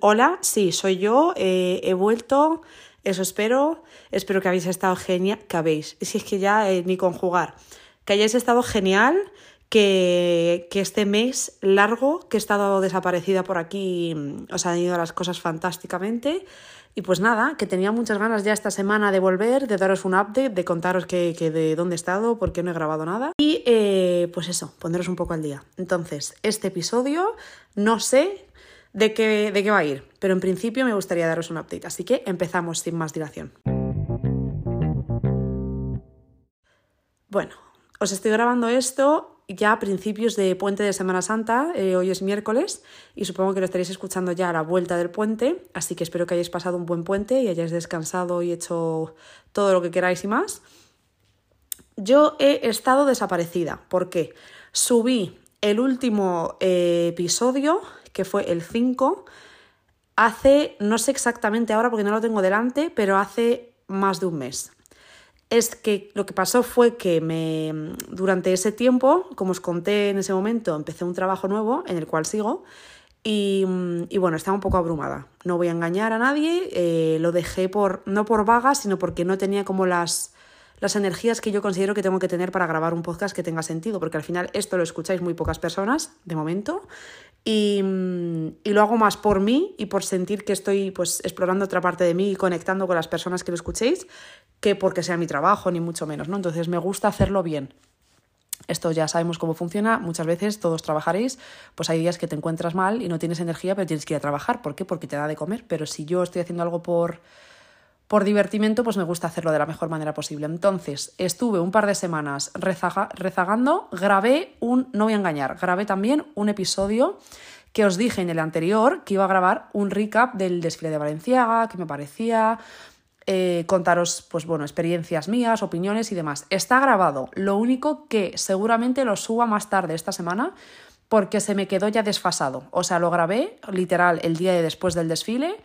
hola, sí, soy yo, eh, he vuelto, eso espero, espero que habéis estado genial, que habéis, si es que ya eh, ni conjugar, que hayáis estado genial, que, que, este mes largo que he estado desaparecida por aquí mm, os han ido las cosas fantásticamente. Y pues nada, que tenía muchas ganas ya esta semana de volver, de daros un update, de contaros que, que de dónde he estado, porque no he grabado nada. Y eh, pues eso, poneros un poco al día. Entonces, este episodio no sé de qué, de qué va a ir, pero en principio me gustaría daros un update. Así que empezamos sin más dilación. Bueno, os estoy grabando esto ya a principios de puente de Semana Santa, eh, hoy es miércoles y supongo que lo estaréis escuchando ya a la vuelta del puente, así que espero que hayáis pasado un buen puente y hayáis descansado y hecho todo lo que queráis y más. Yo he estado desaparecida, porque subí el último eh, episodio, que fue el 5, hace, no sé exactamente ahora porque no lo tengo delante, pero hace más de un mes es que lo que pasó fue que me durante ese tiempo, como os conté en ese momento, empecé un trabajo nuevo en el cual sigo y, bueno, estaba un poco abrumada. No voy a engañar a nadie, eh, lo dejé por no por vaga, sino porque no tenía como las las energías que yo considero que tengo que tener para grabar un podcast que tenga sentido, porque al final esto lo escucháis muy pocas personas, de momento, y, y, lo hago más por mí y por sentir que estoy pues explorando otra parte de mí y conectando con las personas que lo escuchéis, que porque sea mi trabajo, ni mucho menos, ¿no? Entonces me gusta hacerlo bien. Esto ya sabemos cómo funciona, muchas veces todos trabajaréis, pues hay días que te encuentras mal y no tienes energía, pero tienes que ir a trabajar. ¿Por qué? Porque te da de comer. Pero si yo estoy haciendo algo por, por divertimento, pues me gusta hacerlo de la mejor manera posible. Entonces, estuve un par de semanas rezagando, grabé un, no voy a engañar, grabé también un episodio que os dije en el anterior que iba a grabar un recap del desfile de Valenciaga, que me parecía, eh, contaros, pues bueno, experiencias mías, opiniones y demás. Está grabado, lo único que seguramente lo suba más tarde esta semana porque se me quedó ya desfasado. O sea, lo grabé literal el día de después del desfile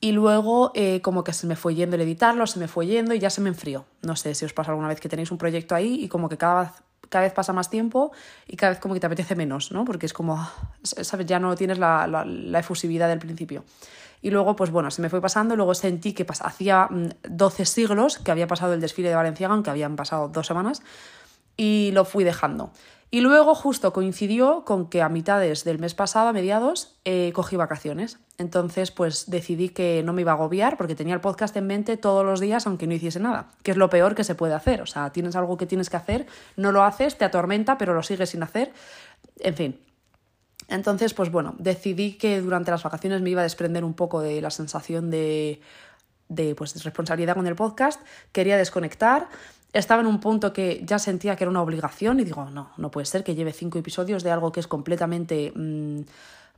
y luego eh, como que se me fue yendo el editarlo, se me fue yendo y ya se me enfrió. No sé si os pasa alguna vez que tenéis un proyecto ahí y como que cada vez, cada vez pasa más tiempo y cada vez como que te apetece menos, ¿no? Porque es como, ¿sabes? Ya no tienes la, la, la efusividad del principio. Y luego, pues bueno, se me fue pasando, luego sentí que hacía 12 mm, siglos que había pasado el desfile de Valenciaga, aunque habían pasado dos semanas, y lo fui dejando. Y luego justo coincidió con que a mitades del mes pasado, a mediados, eh, cogí vacaciones. Entonces, pues decidí que no me iba a agobiar porque tenía el podcast en mente todos los días, aunque no hiciese nada, que es lo peor que se puede hacer. O sea, tienes algo que tienes que hacer, no lo haces, te atormenta, pero lo sigues sin hacer. En fin. Entonces, pues bueno, decidí que durante las vacaciones me iba a desprender un poco de la sensación de, de pues, responsabilidad con el podcast, quería desconectar estaba en un punto que ya sentía que era una obligación y digo, no, no puede ser que lleve cinco episodios de algo que es completamente mmm,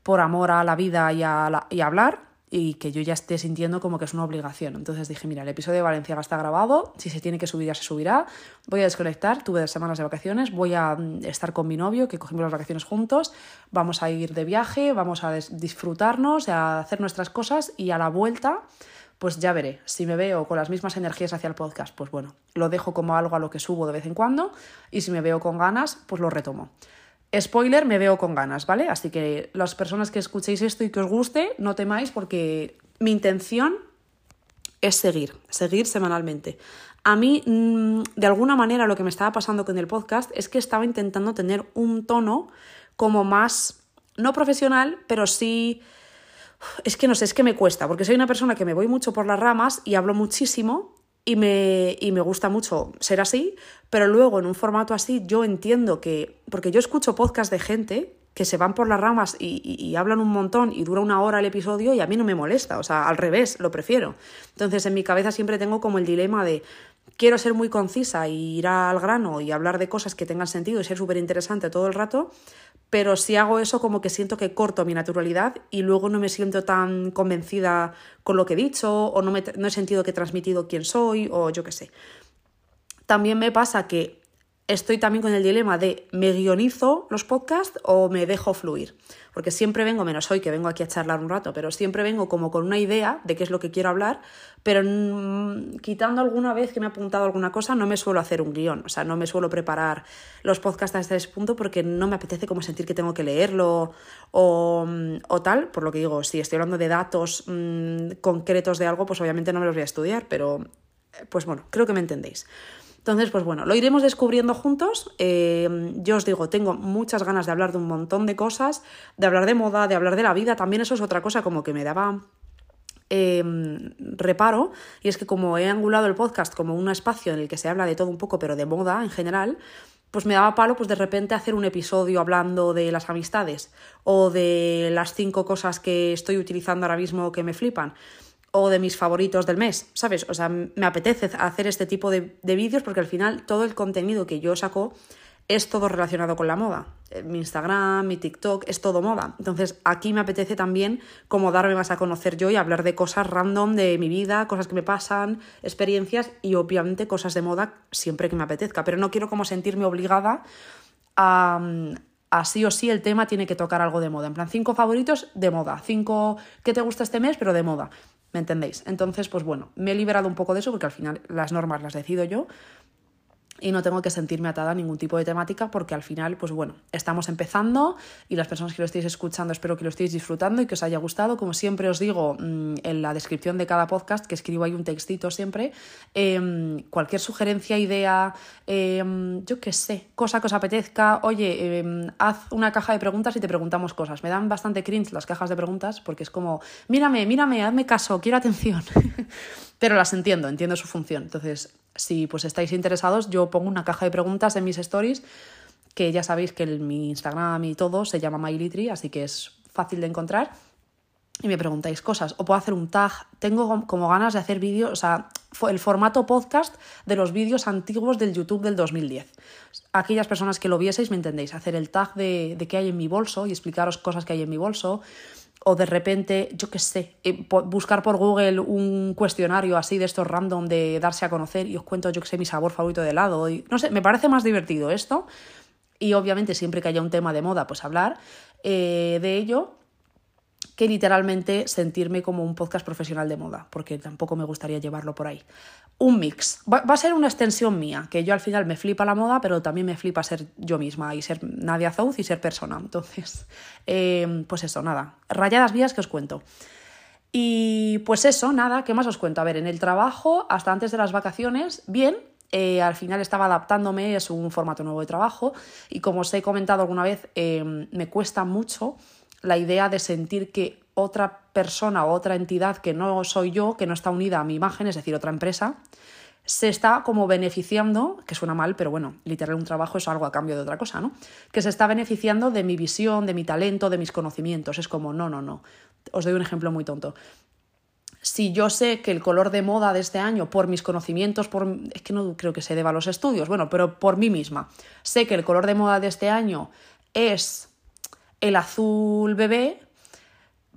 por amor a la vida y a, la, y a hablar y que yo ya esté sintiendo como que es una obligación. Entonces dije, mira, el episodio de Valenciaga está grabado, si se tiene que subir ya se subirá, voy a desconectar, tuve dos semanas de vacaciones, voy a mm, estar con mi novio, que cogimos las vacaciones juntos, vamos a ir de viaje, vamos a disfrutarnos, a hacer nuestras cosas y a la vuelta pues ya veré. Si me veo con las mismas energías hacia el podcast, pues bueno, lo dejo como algo a lo que subo de vez en cuando y si me veo con ganas, pues lo retomo. Spoiler, me veo con ganas, ¿vale? Así que las personas que escuchéis esto y que os guste, no temáis porque mi intención es seguir, seguir semanalmente. A mí, mm, de alguna manera, lo que me estaba pasando con el podcast es que estaba intentando tener un tono como más, no profesional, pero sí es que no sé, es que me cuesta, porque soy una persona que me voy mucho por las ramas y hablo muchísimo y me, y me gusta mucho ser así, pero luego en un formato así yo entiendo que, porque yo escucho podcast de gente que se van por las ramas y, y, y, hablan un montón y dura una hora el episodio y a mí no me molesta, o sea, al revés, lo prefiero. Entonces en mi cabeza siempre tengo como el dilema de quiero ser muy concisa y ir al grano y hablar de cosas que tengan sentido y ser súper interesante todo el rato, pero si hago eso como que siento que corto mi naturalidad y luego no me siento tan convencida con lo que he dicho o no, me, he sentido que he transmitido quién soy o yo qué sé. También me pasa que estoy también con el dilema de me guionizo los podcasts o me dejo fluir. Porque siempre vengo, menos hoy que vengo aquí a charlar un rato, pero siempre vengo como con una idea de qué es lo que quiero hablar, pero quitando alguna vez que me ha apuntado alguna cosa, no me suelo hacer un guion, o sea, no me suelo preparar los podcasts hasta ese punto porque no me apetece como sentir que tengo que leerlo o, tal, por lo que digo, si estoy hablando de datos mmm, concretos de algo, pues obviamente no me los voy a estudiar, pero pues bueno, creo que me entendéis. Entonces, pues bueno, lo iremos descubriendo juntos. Eh, yo os digo, tengo muchas ganas de hablar de un montón de cosas, de hablar de moda, de hablar de la vida. También eso es otra cosa como que me daba eh, reparo, y es que como he angulado el podcast como un espacio en el que se habla de todo un poco, pero de moda en general, pues me daba palo pues de repente hacer un episodio hablando de las amistades o de las cinco cosas que estoy utilizando ahora mismo que me flipan o de mis favoritos del mes, ¿sabes? O sea, me apetece hacer este tipo de, de vídeos porque al final todo el contenido que yo saco es todo relacionado con la moda. Eh, mi Instagram, mi TikTok, es todo moda. Entonces aquí me apetece también como darme más a conocer yo y hablar de cosas random de mi vida, cosas que me pasan, experiencias y obviamente cosas de moda siempre que me apetezca. Pero no quiero como sentirme obligada a, a sí o sí el tema tiene que tocar algo de moda. En plan, cinco favoritos de moda, cinco que te gusta este mes, pero de moda. ¿Me entendéis? Entonces, pues bueno, me he liberado un poco de eso porque al final las normas las decido yo, y no tengo que sentirme atada a ningún tipo de temática porque al final, pues bueno, estamos empezando y las personas que lo estéis escuchando espero que lo estéis disfrutando y que os haya gustado. Como siempre os digo mm, en la descripción de cada podcast, que escribo ahí un textito siempre, em, cualquier sugerencia, idea, em, yo qué sé, cosa que os apetezca, oye, em, haz una caja de preguntas y te preguntamos cosas. Me dan bastante cringe las cajas de preguntas porque es como, mírame, mírame, hazme caso, quiero atención. Pero las entiendo, entiendo su función. Entonces, si pues estáis interesados, yo pongo una caja de preguntas en mis stories, que ya sabéis que el, mi Instagram y todo se llama MyLitry, así que es fácil de encontrar. Y me preguntáis cosas, o puedo hacer un tag. Tengo como ganas de hacer vídeos, o sea, el formato podcast de los vídeos antiguos del YouTube del 2010. Aquellas personas que lo vieseis me entendéis, hacer el tag de, de qué hay en mi bolso y explicaros cosas que hay en mi bolso, o de repente, yo qué sé, eh, buscar por Google un cuestionario así de estos random de darse a conocer y os cuento, yo qué sé, mi sabor favorito de helado. No sé, me parece más divertido esto. Y obviamente siempre que haya un tema de moda, pues hablar eh, de ello que literalmente sentirme como un podcast profesional de moda, porque tampoco me gustaría llevarlo por ahí. Un mix. Va, a ser una extensión mía, que yo al final me flipa la moda, pero también me flipa ser yo misma y ser Nadia Zouz y ser persona. Entonces, eh, pues eso, nada. Rayadas vías que os cuento. Y pues eso, nada, ¿qué más os cuento? A ver, en el trabajo, hasta antes de las vacaciones, bien, eh, al final estaba adaptándome, es un formato nuevo de trabajo y como os he comentado alguna vez, eh, me cuesta mucho la idea de sentir que otra persona o otra entidad que no soy yo, que no está unida a mi imagen, es decir, otra empresa, se está como beneficiando, que suena mal, pero bueno, literal un trabajo es algo a cambio de otra cosa, ¿no? Que se está beneficiando de mi visión, de mi talento, de mis conocimientos. Es como, no, no, no. Os doy un ejemplo muy tonto. Si yo sé que el color de moda de este año, por mis conocimientos, por es que no creo que se deba a los estudios, bueno, pero por mí misma, sé que el color de moda de este año es el azul bebé,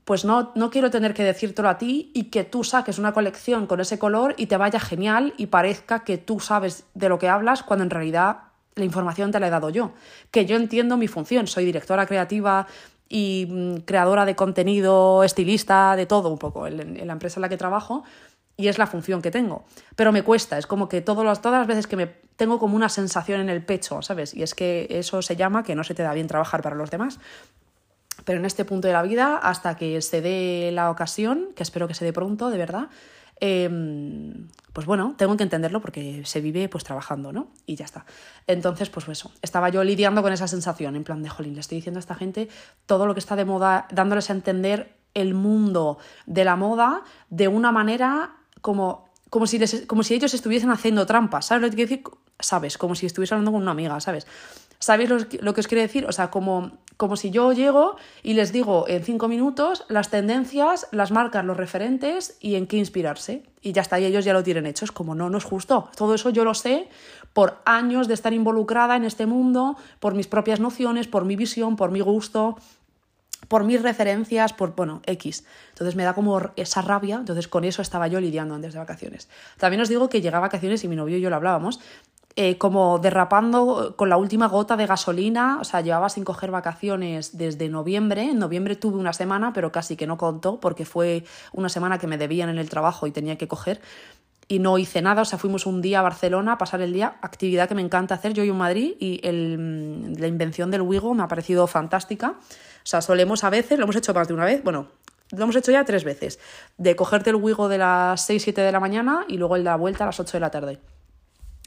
pues no, no quiero tener que decírtelo a ti y que tú saques una colección con ese color y te vaya genial y parezca que tú sabes de lo que hablas cuando en realidad la información te la he dado yo. Que yo entiendo mi función, soy directora creativa y mm, creadora de contenido, estilista, de todo un poco en, la empresa en la que trabajo y es la función que tengo. Pero me cuesta, es como que todas las, todas las veces que me tengo como una sensación en el pecho, ¿sabes? Y es que eso se llama que no se te da bien trabajar para los demás. Pero en este punto de la vida, hasta que se dé la ocasión, que espero que se dé pronto, de verdad, em, pues bueno, tengo que entenderlo porque se vive pues trabajando, ¿no? Y ya está. Entonces, pues eso, estaba yo lidiando con esa sensación, en plan de, jolín, le estoy diciendo a esta gente todo lo que está de moda, dándoles a entender el mundo de la moda de una manera como, como, si, como si ellos estuviesen haciendo trampas, ¿sabes lo que quiero decir? sabes, como si estuviese hablando con una amiga, ¿sabes? ¿Sabéis lo, que os quiero decir? O sea, como, como si yo llego y les digo en cinco minutos las tendencias, las marcas, los referentes y en qué inspirarse. Y ya está, y ellos ya lo tienen hecho. Es como, no, no es justo. Todo eso yo lo sé por años de estar involucrada en este mundo, por mis propias nociones, por mi visión, por mi gusto, por mis referencias, por, bueno, X. Entonces me da como esa rabia, entonces con eso estaba yo lidiando antes de vacaciones. También os digo que llega a vacaciones y mi novio y yo lo hablábamos, eh, como derrapando con la última gota de gasolina, o sea, llevaba sin coger vacaciones desde noviembre. En noviembre tuve una semana, pero casi que no contó porque fue una semana que me debían en el trabajo y tenía que coger. Y no hice nada, o sea, fuimos un día a Barcelona a pasar el día, actividad que me encanta hacer, yo y en Madrid, y el, la invención del Wigo me ha parecido fantástica. O sea, solemos a veces, lo hemos hecho más de una vez, bueno, lo hemos hecho ya tres veces, de cogerte el Wigo de las 6, 7 de la mañana y luego el de la vuelta a las 8 de la tarde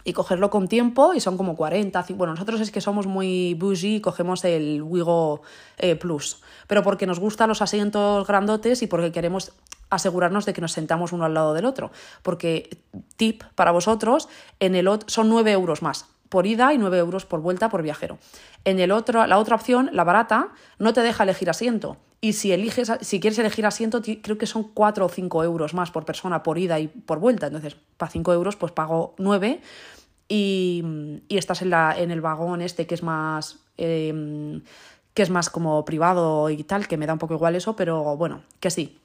y cogerlo con tiempo y son como 40. Bueno, nosotros es que somos muy bougie y cogemos el Wigo eh, Plus, pero porque nos gustan los asientos grandotes y porque queremos asegurarnos de que nos sentamos uno al lado del otro. Porque, tip para vosotros, en el otro son 9 euros más por ida y 9 euros por vuelta por viajero. En el otro, la otra opción, la barata, no te deja elegir asiento. Y si eliges, si quieres elegir asiento, creo que son 4 o 5 euros más por persona por ida y por vuelta. Entonces, para 5 euros, pues pago 9 y, estás en, la, en el vagón este que es más... Em, que es más como privado y tal, que me da un poco igual eso, pero bueno, que sí,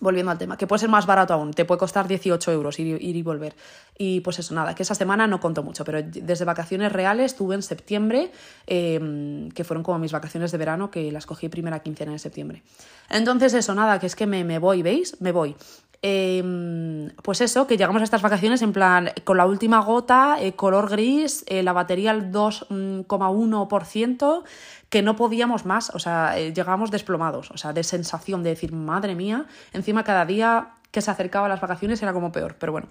Volviendo al tema, que puede ser más barato aún, te puede costar 18 euros ir, y volver. Y pues eso, nada, que esa semana no conto mucho, pero desde vacaciones reales tuve en septiembre, em, que fueron como mis vacaciones de verano, que las cogí primera quincena de septiembre. Entonces eso, nada, que es que me, me voy, ¿veis? Me voy. Em, pues eso, que llegamos a estas vacaciones en plan con la última gota, eh, color gris, eh, la batería al 2,1%, que no podíamos más, o sea, eh, llegábamos desplomados, o sea, de sensación de decir, madre mía, encima cada día que se acercaba a las vacaciones era como peor, pero bueno.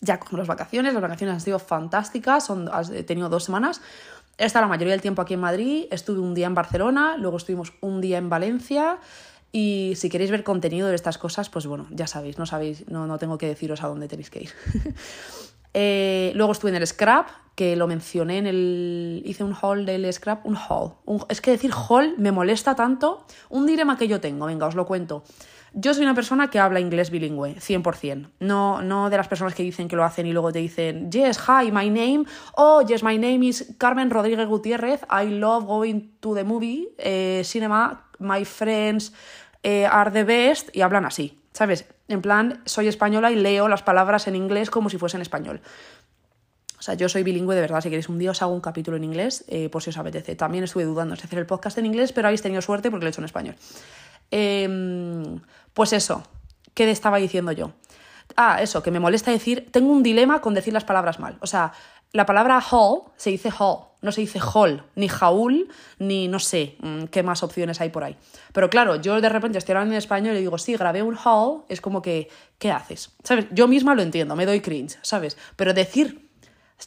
Ya con las vacaciones, las vacaciones han sido fantásticas, son, he tenido dos semanas, he estado la mayoría del tiempo aquí en Madrid, estuve un día en Barcelona, luego estuvimos un día en Valencia, y si queréis ver contenido de estas cosas, pues bueno, ya sabéis, no sabéis, no, no tengo que deciros a dónde tenéis que ir. Eh, luego estuve en el Scrap, que lo mencioné en el. Hice un haul del Scrap, un haul. es que decir haul me molesta tanto. Un dilema que yo tengo, venga, os lo cuento. Yo soy una persona que habla inglés bilingüe, 100%. No, no de las personas que dicen que lo hacen y luego te dicen, yes, hi, my name. Oh, yes, my name is Carmen Rodríguez Gutiérrez. I love going to the movie, eh, cinema, my friends eh, are the best y hablan así, ¿sabes? En plan, soy española y leo las palabras en inglés como si fuesen español. O sea, yo soy bilingüe de verdad. Si queréis un día os hago un capítulo en inglés, eh, por si os apetece. También estuve dudando de hacer el podcast en inglés, pero habéis tenido suerte porque lo he hecho en español. Em, pues eso, ¿qué estaba diciendo yo? Ah, eso, que me molesta decir, tengo un dilema con decir las palabras mal. O sea, la palabra hall se dice hall, no se dice hall, ni jaúl, ni no sé mm, qué más opciones hay por ahí. Pero claro, yo de repente estoy hablando en español y digo, sí, grabé un hall, es como que, ¿qué haces? ¿Sabes? Yo misma lo entiendo, me doy cringe, ¿sabes? Pero decir,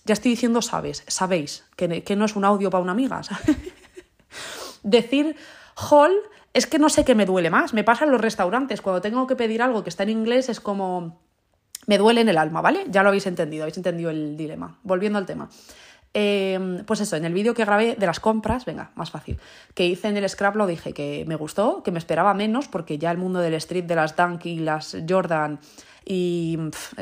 ya estoy diciendo sabes, sabéis, que, que no es un audio para una amiga, ¿sabes? decir hall es que no sé qué me duele más. Me pasa en los restaurantes, cuando tengo que pedir algo que está en inglés es como me duele en el alma, ¿vale? Ya lo habéis entendido, habéis entendido el dilema. Volviendo al tema. Em, pues eso, en el vídeo que grabé de las compras, venga, más fácil, que hice en el scrap lo dije que me gustó, que me esperaba menos, porque ya el mundo del street, de las Dunk y las Jordan y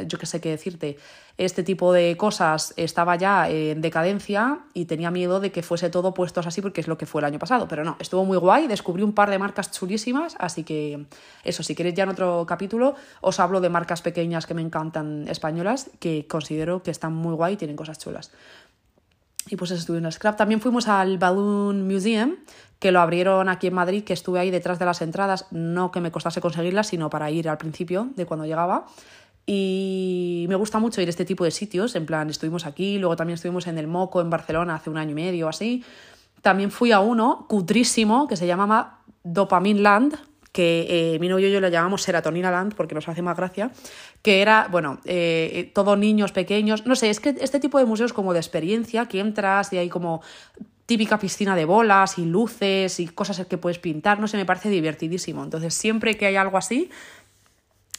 yo qué sé qué decirte, este tipo de cosas estaba ya en decadencia y tenía miedo de que fuese todo puestos así porque es lo que fue el año pasado. Pero no, estuvo muy guay, descubrí un par de marcas chulísimas, así que eso, si queréis ya en otro capítulo os hablo de marcas pequeñas que me encantan españolas, que considero que están muy guay y tienen cosas chulas. Y pues estuve en Scrap. También fuimos al Balloon Museum, que lo abrieron aquí en Madrid, que estuve ahí detrás de las entradas, no que me costase conseguirlas, sino para ir al principio de cuando llegaba. Y me gusta mucho ir a este tipo de sitios, en plan, estuvimos aquí, luego también estuvimos en el Moco, en Barcelona, hace un año y medio o así. También fui a uno, cutrísimo, que se llamaba Dopamine Land, que eh, mi novio y yo lo llamamos Serotonina Land porque nos hace más gracia, que era, bueno, eh, eh, todos niños pequeños, no sé, es que este tipo de museos como de experiencia, que entras y hay como típica piscina de bolas y luces y cosas que puedes pintar, no sé, me parece divertidísimo. Entonces, siempre que hay algo así,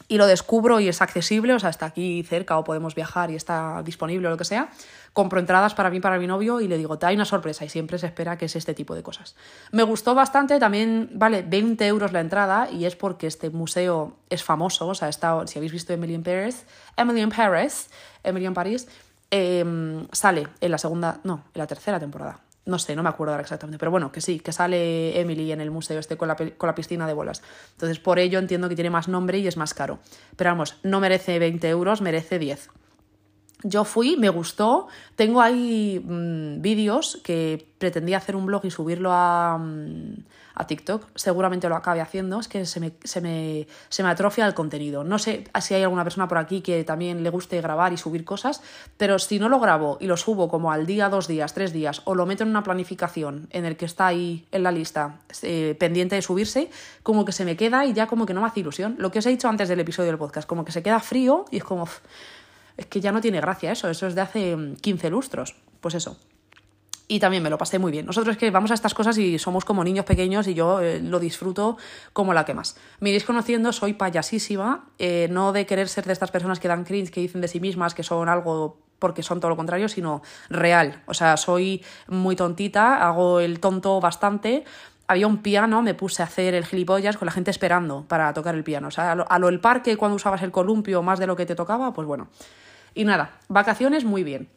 y lo descubro y es accesible, o sea, está aquí cerca o podemos viajar y está disponible o lo que sea, compro entradas para mí, para mi novio y le digo, te hay una sorpresa y siempre se espera que es este tipo de cosas. Me gustó bastante, también vale 20 euros la entrada y es porque este museo es famoso, o sea, está, si habéis visto Emily in Paris, Emily in Paris, em, sale en la segunda, no, en la tercera temporada no sé, no me acuerdo ahora exactamente, pero bueno, que sí, que sale Emily en el museo este con la, con la piscina de bolas. Entonces, por ello entiendo que tiene más nombre y es más caro. Pero vamos, no merece 20 euros, merece 10. Yo fui, me gustó. Tengo ahí mm, vídeos que pretendía hacer un blog y subirlo a, mm, a TikTok. Seguramente lo acabe haciendo. Es que se me, se, me, se me atrofia el contenido. No sé si hay alguna persona por aquí que también le guste grabar y subir cosas, pero si no lo grabo y lo subo como al día, dos días, tres días, o lo meto en una planificación en el que está ahí en la lista eh, pendiente de subirse, como que se me queda y ya como que no me hace ilusión. Lo que os he dicho antes del episodio del podcast, como que se queda frío y es como es que ya no tiene gracia eso, eso es de hace 15 lustros. Pues eso. Y también me lo pasé muy bien. Nosotros es que vamos a estas cosas y somos como niños pequeños y yo eh, lo disfruto como la que más. Me iréis conociendo, soy payasísima, eh, no de querer ser de estas personas que dan cringe, que dicen de sí mismas que son algo porque son todo lo contrario, sino real. O sea, soy muy tontita, hago el tonto bastante. Había un piano, me puse a hacer el gilipollas con la gente esperando para tocar el piano. O sea, a lo, a lo el parque cuando usabas el columpio más de lo que te tocaba, pues bueno. Y nada, vacaciones muy bien.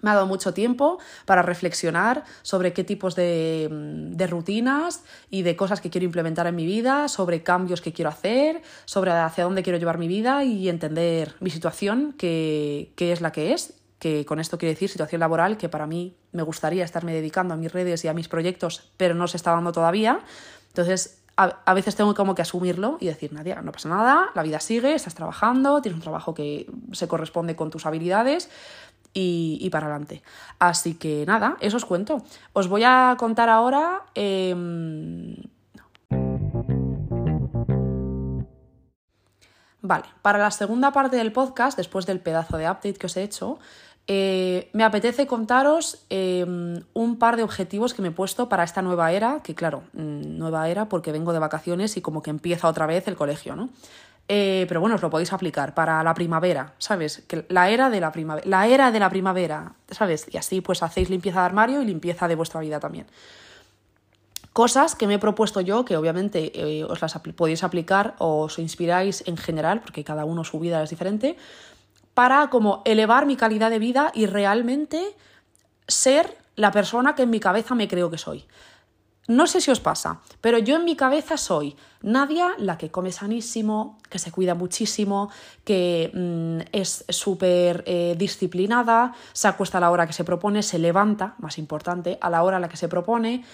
Me ha dado mucho tiempo para reflexionar sobre qué tipos de, de, rutinas y de cosas que quiero implementar en mi vida, sobre cambios que quiero hacer, sobre hacia dónde quiero llevar mi vida y entender mi situación, que, que es la que es, que con esto quiero decir situación laboral, que para mí me gustaría estarme dedicando a mis redes y a mis proyectos, pero no se está dando todavía. Entonces, a, veces tengo como que asumirlo y decir, Nadia, no pasa nada, la vida sigue, estás trabajando, tienes un trabajo que se corresponde con tus habilidades y, para adelante. Así que nada, eso os cuento. Os voy a contar ahora... Em, vale, para la segunda parte del podcast, después del pedazo de update que os he hecho, eh, me apetece contaros em, un par de objetivos que me he puesto para esta nueva era, que claro, mm, nueva era porque vengo de vacaciones y como que empieza otra vez el colegio, ¿no? Eh, pero bueno, os lo podéis aplicar para la primavera, ¿sabes? Que la era de la primavera, la era de la primavera, ¿sabes? Y así pues hacéis limpieza de armario y limpieza de vuestra vida también. Cosas que me he propuesto yo, que obviamente eh, os las podéis aplicar o os inspiráis en general, porque cada uno su vida es diferente, para como elevar mi calidad de vida y realmente ser la persona que en mi cabeza me creo que soy. No sé si os pasa, pero yo en mi cabeza soy Nadia, la que come sanísimo, que se cuida muchísimo, que mm, es súper eh, disciplinada, se acuesta a la hora que se propone, se levanta, más importante, a la hora a la que se propone,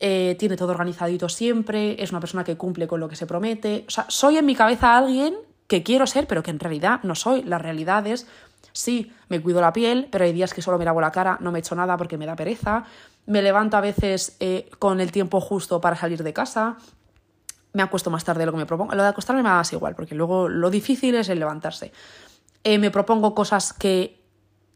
eh, tiene todo organizadito siempre, es una persona que cumple con lo que se promete. O sea, soy en mi cabeza alguien que quiero ser, pero que en realidad no soy. La realidad es, sí, me cuido la piel, pero hay días que solo me lavo la cara, no me echo nada porque me da pereza. Me levanto a veces eh, con el tiempo justo para salir de casa. Me acuesto más tarde de lo que me propongo. Lo de acostarme me da igual, porque luego lo difícil es el levantarse. Eh, me propongo cosas que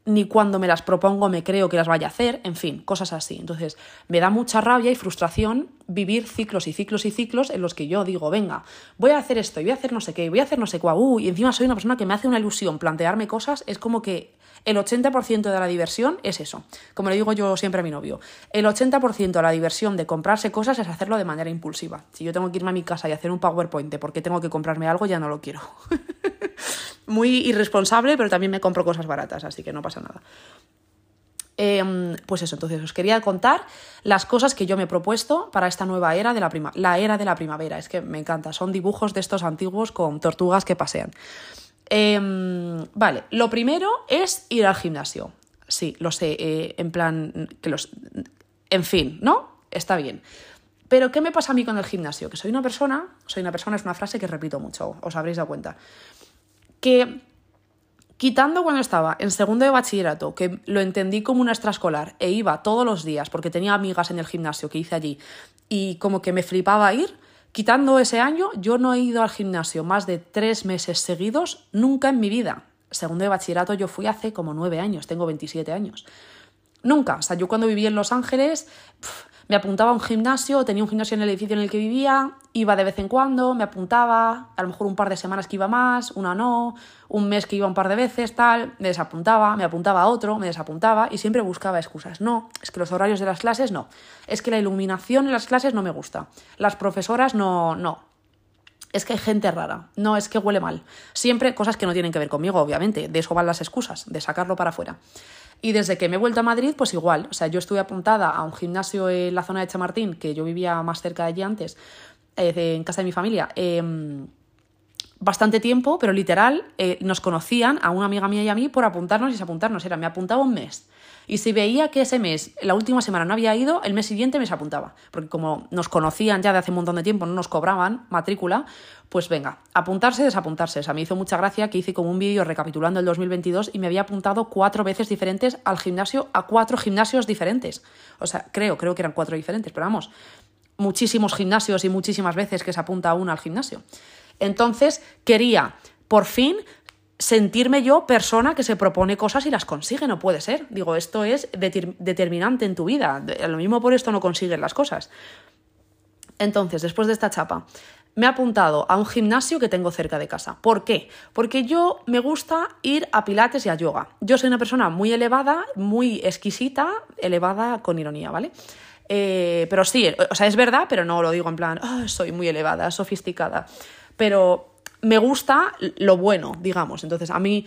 ni cuando me las propongo me creo que las vaya a hacer, en fin, cosas así. Entonces, me da mucha rabia y frustración vivir ciclos y ciclos y ciclos en los que yo digo, venga, voy a hacer esto y voy a hacer no sé qué, voy a hacer no sé cuál, uh, y encima soy una persona que me hace una ilusión plantearme cosas, es como que el 80% de la diversión es eso. Como le digo yo siempre a mi novio, el 80% de la diversión de comprarse cosas es hacerlo de manera impulsiva. Si yo tengo que irme a mi casa y hacer un PowerPoint porque tengo que comprarme algo, ya no lo quiero. Muy irresponsable, pero también me compro cosas baratas, así que no pasa nada. Em, pues eso, entonces os quería contar las cosas que yo me he propuesto para esta nueva era de la primavera. La era de la primavera, es que me encanta. Son dibujos de estos antiguos con tortugas que pasean. Em, vale, lo primero es ir al gimnasio. Sí, lo sé, eh, en plan, que los... En fin, ¿no? Está bien. Pero ¿qué me pasa a mí con el gimnasio? Que soy una persona, soy una persona es una frase que repito mucho, os habréis dado cuenta que quitando cuando estaba en segundo de bachillerato, que lo entendí como una extraescolar e iba todos los días porque tenía amigas en el gimnasio que hice allí y como que me flipaba ir, quitando ese año, yo no he ido al gimnasio más de tres meses seguidos nunca en mi vida. Segundo de bachillerato yo fui hace como nueve años, tengo 27 años. Nunca, o sea, yo cuando viví en Los Ángeles, me apuntaba a un gimnasio, tenía un gimnasio en el edificio en el que vivía, iba de vez en cuando, me apuntaba, a lo mejor un par de semanas que iba más, una no, un mes que iba un par de veces, tal, me desapuntaba, me apuntaba a otro, me desapuntaba y siempre buscaba excusas. No, es que los horarios de las clases no, es que la iluminación en las clases no me gusta, las profesoras no, no, es que hay gente rara, no es que huele mal. Siempre cosas que no tienen que ver conmigo, obviamente, de eso van las excusas, de sacarlo para afuera. Y desde que me he vuelto a Madrid, pues igual. O sea, yo estuve apuntada a un gimnasio en la zona de Chamartín, que yo vivía más cerca de allí antes, eh, en casa de mi familia. Em, bastante tiempo, pero literal, eh, nos conocían a una amiga mía y a mí por apuntarnos y desapuntarnos. Era, me apuntaba un mes. Y si veía que ese mes, la última semana no había ido, el mes siguiente me se apuntaba. Porque como nos conocían ya de hace un montón de tiempo, no nos cobraban matrícula, pues venga, apuntarse, desapuntarse. O sea, me hizo mucha gracia que hice como un vídeo recapitulando el 2022 y me había apuntado cuatro veces diferentes al gimnasio, a cuatro gimnasios diferentes. O sea, creo, creo que eran cuatro diferentes, pero vamos, muchísimos gimnasios y muchísimas veces que se apunta uno al gimnasio. Entonces, quería, por fin, sentirme yo persona que se propone cosas y las consigue, no puede ser. Digo, esto es determinante en tu vida. Lo mismo por esto no consigues las cosas. Entonces, después de esta chapa, me he apuntado a un gimnasio que tengo cerca de casa. ¿Por qué? Porque yo me gusta ir a pilates y a yoga. Yo soy una persona muy elevada, muy exquisita, elevada con ironía, ¿vale? Eh, pero sí, o sea, es verdad, pero no lo digo en plan, ah, soy muy elevada, sofisticada. Pero me gusta lo bueno, digamos. Entonces, a mí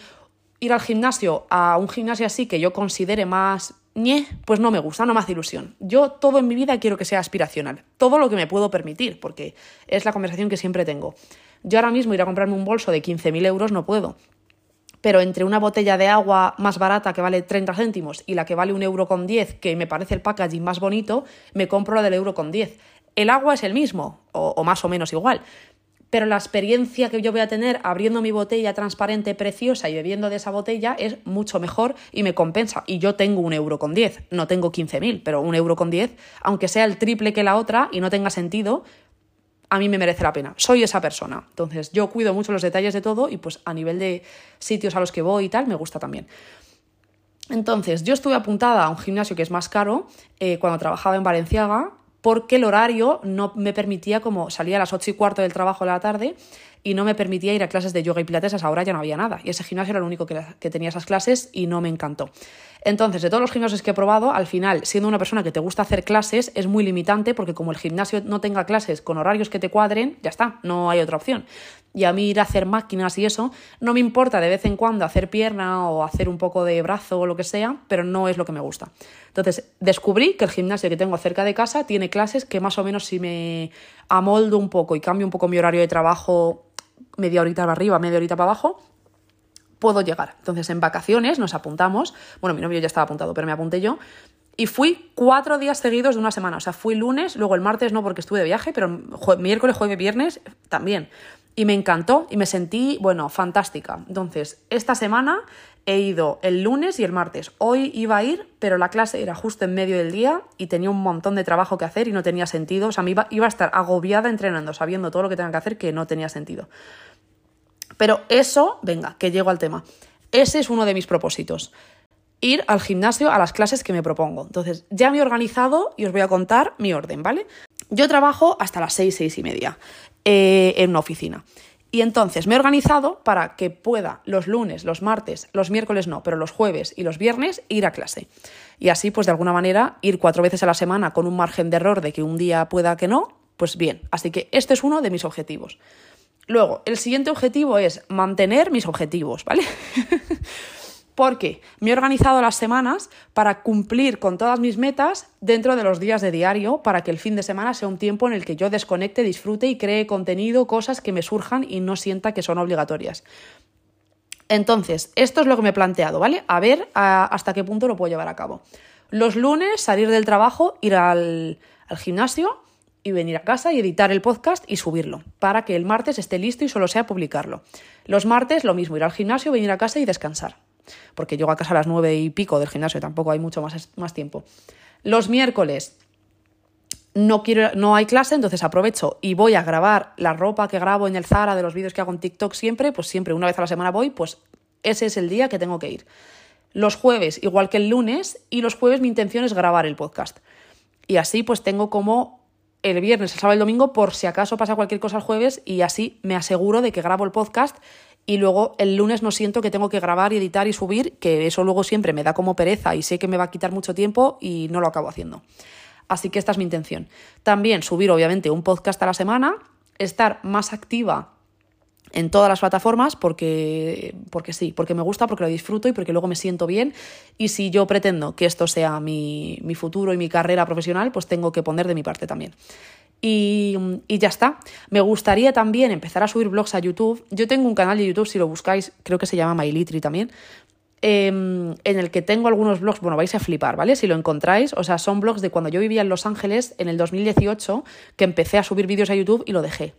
ir al gimnasio, a un gimnasio así que yo considere más ñe, pues no me gusta, no me hace ilusión. Yo todo en mi vida quiero que sea aspiracional, todo lo que me puedo permitir, porque es la conversación que siempre tengo. Yo ahora mismo ir a comprarme un bolso de 15.000 euros no puedo, pero entre una botella de agua más barata que vale 30 céntimos y la que vale un euro con 10, que me parece el packaging más bonito, me compro la del euro con 10. El agua es el mismo, o más o menos igual, pero la experiencia que yo voy a tener abriendo mi botella transparente preciosa y bebiendo de esa botella es mucho mejor y me compensa. Y yo tengo un euro con 10, no tengo 15.000, pero un euro con 10, aunque sea el triple que la otra y no tenga sentido, a mí me merece la pena. Soy esa persona. Entonces yo cuido mucho los detalles de todo y pues a nivel de sitios a los que voy y tal, me gusta también. Entonces, yo estuve apuntada a un gimnasio que es más caro eh, cuando trabajaba en Valenciaga porque el horario no me permitía como salía a las 8 y cuarto del trabajo de la tarde y no me permitía ir a clases de yoga y pilates, a esa hora ya no había nada. Y ese gimnasio era el único que, que, tenía esas clases y no me encantó. Entonces, de todos los gimnasios que he probado, al final, siendo una persona que te gusta hacer clases, es muy limitante porque como el gimnasio no tenga clases con horarios que te cuadren, ya está, no hay otra opción y a mí ir a hacer máquinas y eso, no me importa de vez en cuando hacer pierna o hacer un poco de brazo o lo que sea, pero no es lo que me gusta. Entonces, descubrí que el gimnasio que tengo cerca de casa tiene clases que más o menos si me amoldo un poco y cambio un poco mi horario de trabajo media horita para arriba, media horita para abajo, puedo llegar. Entonces, en vacaciones nos apuntamos, bueno, mi novio ya estaba apuntado, pero me apunté yo, y fui cuatro días seguidos de una semana. O sea, fui lunes, luego el martes no porque estuve de viaje, pero miércoles, jueves, viernes también. Y me encantó y me sentí, bueno, fantástica. Entonces, esta semana he ido el lunes y el martes. Hoy iba a ir, pero la clase era justo en medio del día y tenía un montón de trabajo que hacer y no tenía sentido. O sea, me iba, a estar agobiada entrenando, sabiendo todo lo que tenía que hacer que no tenía sentido. Pero eso, venga, que llego al tema. Ese es uno de mis propósitos. Ir al gimnasio a las clases que me propongo. Entonces, ya me he organizado y os voy a contar mi orden, ¿vale? Yo trabajo hasta las seis, seis y media. Eh, en una oficina. Y entonces me he organizado para que pueda los lunes, los martes, los miércoles no, pero los jueves y los viernes ir a clase. Y así, pues de alguna manera, ir cuatro veces a la semana con un margen de error de que un día pueda que no, pues bien. Así que este es uno de mis objetivos. Luego, el siguiente objetivo es mantener mis objetivos, ¿vale? porque me he organizado las semanas para cumplir con todas mis metas dentro de los días de diario, para que el fin de semana sea un tiempo en el que yo desconecte, disfrute y cree contenido, cosas que me surjan y no sienta que son obligatorias. Entonces, esto es lo que me he planteado, ¿vale? A ver hasta qué punto lo puedo llevar a cabo. Los lunes, salir del trabajo, ir al, al gimnasio y venir a casa y editar el podcast y subirlo, para que el martes esté listo y solo sea publicarlo. Los martes, lo mismo, ir al gimnasio, venir a casa y descansar porque llego a casa a las nueve y pico del gimnasio, tampoco hay mucho más, más tiempo. Los miércoles no, quiero, no hay clase, entonces aprovecho y voy a grabar la ropa que grabo en el Zara de los vídeos que hago en TikTok siempre, pues siempre una vez a la semana voy, pues ese es el día que tengo que ir. Los jueves, igual que el lunes, y los jueves mi intención es grabar el podcast. Y así pues tengo como el viernes, el sábado y el domingo por si acaso pasa cualquier cosa el jueves y así me aseguro de que grabo el podcast y luego el lunes no siento que tengo que grabar y editar y subir, que eso luego siempre me da como pereza y sé que me va a quitar mucho tiempo y no lo acabo haciendo. Así que esta es mi intención. También subir obviamente un podcast a la semana, estar más activa en todas las plataformas porque, porque sí, porque me gusta, porque lo disfruto y porque luego me siento bien. Y si yo pretendo que esto sea mi, mi futuro y mi carrera profesional, pues tengo que poner de mi parte también. Y, ya está. Me gustaría también empezar a subir blogs a YouTube. Yo tengo un canal de YouTube, si lo buscáis, creo que se llama MyLitry también, em, en el que tengo algunos blogs, bueno, vais a flipar, ¿vale? Si lo encontráis, o sea, son blogs de cuando yo vivía en Los Ángeles en el 2018, que empecé a subir vídeos a YouTube y lo dejé.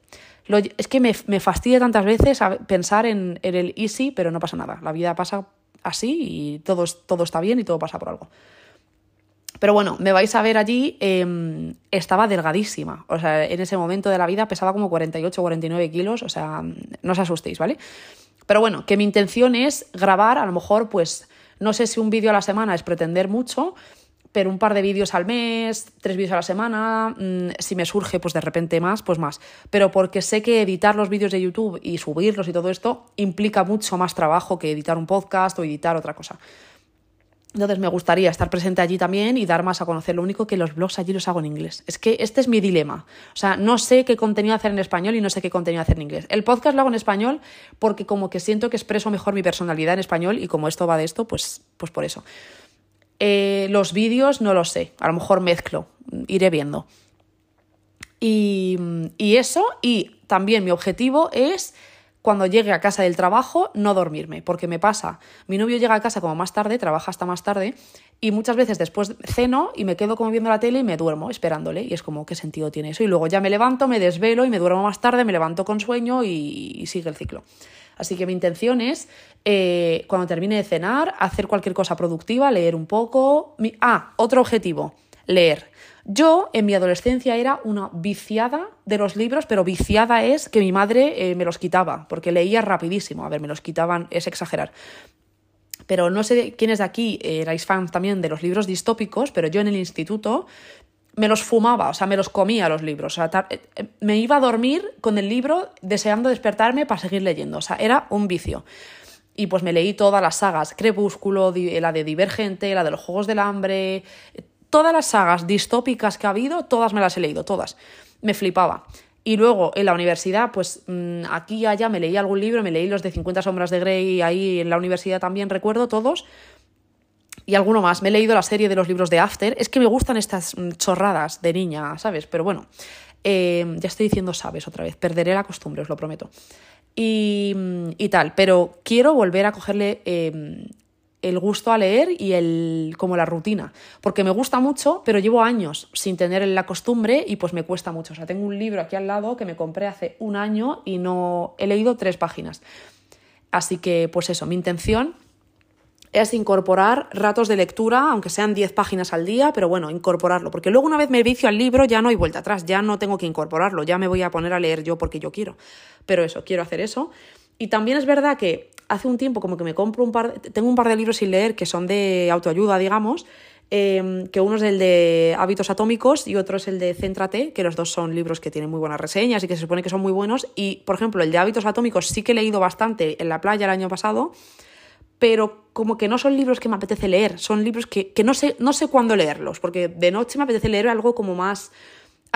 Es que me, fastidia tantas veces pensar en, en, el easy, pero no pasa nada. La vida pasa así y todo, todo está bien y todo pasa por algo. Pero bueno, me vais a ver allí, eh, estaba delgadísima. O sea, en ese momento de la vida pesaba como 48 o 49 kilos. O sea, no os asustéis, ¿vale? Pero bueno, que mi intención es grabar, a lo mejor, pues, no sé si un vídeo a la semana es pretender mucho, pero un par de vídeos al mes, tres vídeos a la semana, mmm, si me surge, pues de repente más, pues más. Pero porque sé que editar los vídeos de YouTube y subirlos y todo esto implica mucho más trabajo que editar un podcast o editar otra cosa. Entonces me gustaría estar presente allí también y dar más a conocer. Lo único que los blogs allí los hago en inglés. Es que este es mi dilema. O sea, no sé qué contenido hacer en español y no sé qué contenido hacer en inglés. El podcast lo hago en español porque como que siento que expreso mejor mi personalidad en español y como esto va de esto, pues, pues por eso. Eh, los vídeos no lo sé. A lo mejor mezclo. Iré viendo. Y, y eso, y también mi objetivo es cuando llegue a casa del trabajo no dormirme, porque me pasa, mi novio llega a casa como más tarde, trabaja hasta más tarde, y muchas veces después ceno y me quedo como viendo la tele y me duermo esperándole, y es como, ¿qué sentido tiene eso? Y luego ya me levanto, me desvelo y me duermo más tarde, me levanto con sueño y, sigue el ciclo. Así que mi intención es, eh, cuando termine de cenar, hacer cualquier cosa productiva, leer un poco. Ah, otro objetivo, leer. Yo en mi adolescencia era una viciada de los libros, pero viciada es que mi madre eh, me los quitaba, porque leía rapidísimo. A ver, me los quitaban, es exagerar. Pero no sé quiénes de aquí erais fans también de los libros distópicos, pero yo en el instituto me los fumaba, o sea, me los comía los libros. O sea, eh, me iba a dormir con el libro deseando despertarme para seguir leyendo. O sea, era un vicio. Y pues me leí todas las sagas, Crepúsculo, la de Divergente, la de los Juegos del Hambre, todas las sagas distópicas que ha habido, todas me las he leído, todas. Me flipaba. Y luego en la universidad, pues mm, aquí y allá me leí algún libro, me leí los de 50 sombras de Grey, ahí en la universidad también recuerdo todos. Y alguno más. Me he leído la serie de los libros de After. Es que me gustan estas mm, chorradas de niña, ¿sabes? Pero bueno, eh, ya estoy diciendo sabes otra vez. Perderé la costumbre, os lo prometo. Y, mm, y tal. Pero quiero volver a cogerle eh, el gusto a leer y el como la rutina, porque me gusta mucho, pero llevo años sin tener la costumbre y pues me cuesta mucho. O sea, tengo un libro aquí al lado que me compré hace un año y no he leído tres páginas. Así que pues eso, mi intención es incorporar ratos de lectura, aunque sean 10 páginas al día, pero bueno, incorporarlo, porque luego una vez me vicio al libro ya no hay vuelta atrás, ya no tengo que incorporarlo, ya me voy a poner a leer yo porque yo quiero. Pero eso, quiero hacer eso. Y también es verdad que hace un tiempo como que me compro un par, tengo un par de libros sin leer que son de autoayuda, digamos, eh, que uno es el de Hábitos Atómicos y otro es el de Céntrate, que los dos son libros que tienen muy buenas reseñas y que se supone que son muy buenos. Y, por ejemplo, el de Hábitos Atómicos sí que he leído bastante en la playa el año pasado, pero como que no son libros que me apetece leer, son libros que, que no, sé, no sé cuándo leerlos, porque de noche me apetece leer algo como más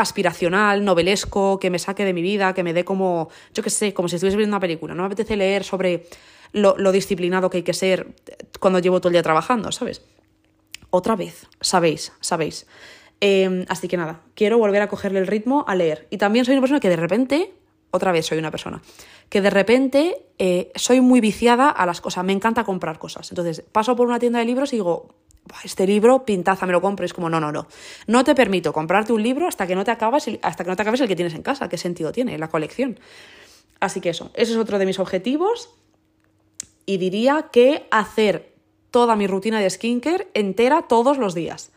aspiracional, novelesco, que me saque de mi vida, que me dé como, yo qué sé, como si estuviese viendo una película. No me apetece leer sobre lo, disciplinado que hay que ser cuando llevo todo el día trabajando, ¿sabes? Otra vez, sabéis, sabéis. Eh, así que nada, quiero volver a cogerle el ritmo a leer. Y también soy una persona que de repente, otra vez soy una persona, que de repente eh, soy muy viciada a las cosas, me encanta comprar cosas. Entonces paso por una tienda de libros y digo, este libro, pintaza, me lo compro. Es como, no, no, no. No te permito comprarte un libro hasta que no te acabas, hasta que no te acabes el que tienes en casa. ¿Qué sentido tiene la colección? Así que eso, ese es otro de mis objetivos. Y diría que hacer toda mi rutina de skincare entera todos los días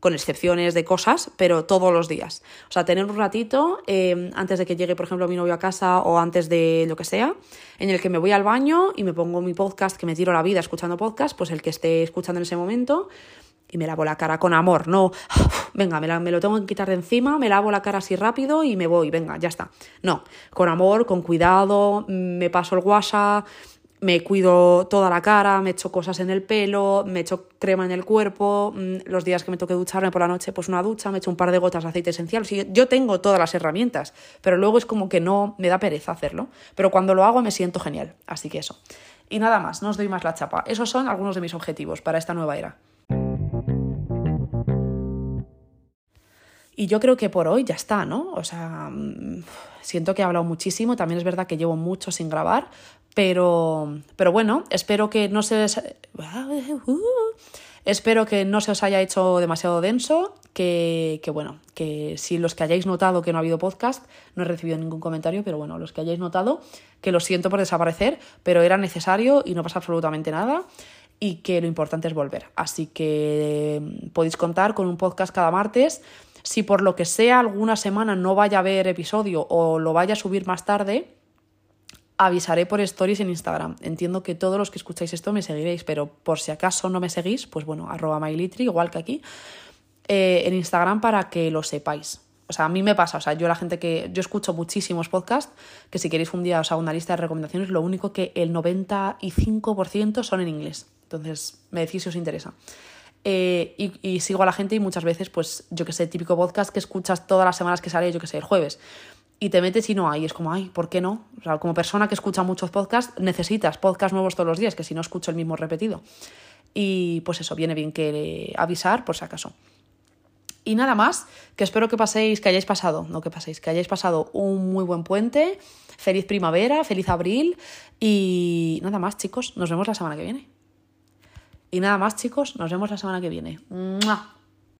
con excepciones de cosas, pero todos los días. O sea, tener un ratito eh, antes de que llegue, por ejemplo, mi novio a casa o antes de lo que sea, en el que me voy al baño y me pongo mi podcast, que me tiro la vida escuchando podcast, pues el que esté escuchando en ese momento, y me lavo la cara con amor, no, venga, me, me, lo tengo que quitar de encima, me lavo la cara así rápido y me voy, venga, ya está. No, con amor, con cuidado, me paso el WhatsApp, me cuido toda la cara, me echo cosas en el pelo, me echo crema en el cuerpo, mm, los días que me toque ducharme por la noche, pues una ducha, me echo un par de gotas de aceite esencial. yo tengo todas las herramientas, pero luego es como que no me da pereza hacerlo. Pero cuando lo hago me siento genial, así que eso. Y nada más, no os doy más la chapa. Esos son algunos de mis objetivos para esta nueva era. Y yo creo que por hoy ya está, ¿no? O sea, mm, siento que he hablado muchísimo, también es verdad que llevo mucho sin grabar, pero, pero bueno, espero que no se... Espero que no se os haya hecho demasiado denso, que, que, bueno, que si los que hayáis notado que no ha habido podcast, no he recibido ningún comentario, pero bueno, los que hayáis notado, que lo siento por desaparecer, pero era necesario y no pasa absolutamente nada y que lo importante es volver. Así que mm, podéis contar con un podcast cada martes. Si por lo que sea alguna semana no vaya a haber episodio o lo vaya a subir más tarde, avisaré por stories en Instagram. Entiendo que todos los que escucháis esto me seguiréis, pero por si acaso no me seguís, pues bueno, arroba mylitri, igual que aquí, eh, en Instagram para que lo sepáis. O sea, a mí me pasa, o sea, yo la gente que. Yo escucho muchísimos podcasts, que si queréis un día os hago una lista de recomendaciones, lo único que el 95% son en inglés. Entonces, me decís si os interesa. Eh, y, y, sigo a la gente y muchas veces, pues, yo que sé, típico podcast que escuchas todas las semanas que sale, yo que sé, el jueves y te metes y no hay. Es como, ay, ¿por qué no? O sea, como persona que escucha muchos podcasts, necesitas podcasts nuevos todos los días, que si no escucho el mismo repetido. Y pues eso, viene bien que avisar por si acaso. Y nada más, que espero que paséis, que hayáis pasado, no que paséis, que hayáis pasado un muy buen puente, feliz primavera, feliz abril y nada más chicos, nos vemos la semana que viene. Y nada más chicos, nos vemos la semana que viene.